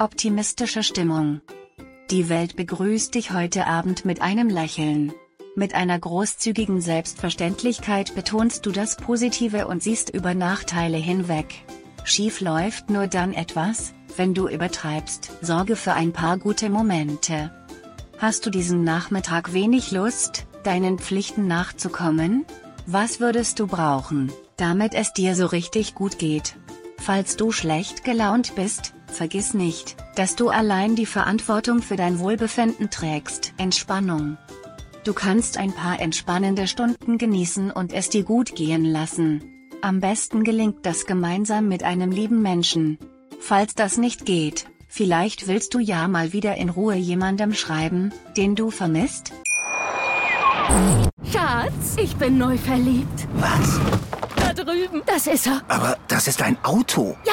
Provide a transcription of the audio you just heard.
Optimistische Stimmung. Die Welt begrüßt dich heute Abend mit einem Lächeln. Mit einer großzügigen Selbstverständlichkeit betonst du das Positive und siehst über Nachteile hinweg. Schief läuft nur dann etwas, wenn du übertreibst. Sorge für ein paar gute Momente. Hast du diesen Nachmittag wenig Lust, deinen Pflichten nachzukommen? Was würdest du brauchen, damit es dir so richtig gut geht? Falls du schlecht gelaunt bist, vergiss nicht, dass du allein die Verantwortung für dein Wohlbefinden trägst. Entspannung. Du kannst ein paar entspannende Stunden genießen und es dir gut gehen lassen. Am besten gelingt das gemeinsam mit einem lieben Menschen. Falls das nicht geht, vielleicht willst du ja mal wieder in Ruhe jemandem schreiben, den du vermisst? Schatz, ich bin neu verliebt. Was? Da drüben. Das ist er. Aber das ist ein Auto. Ja,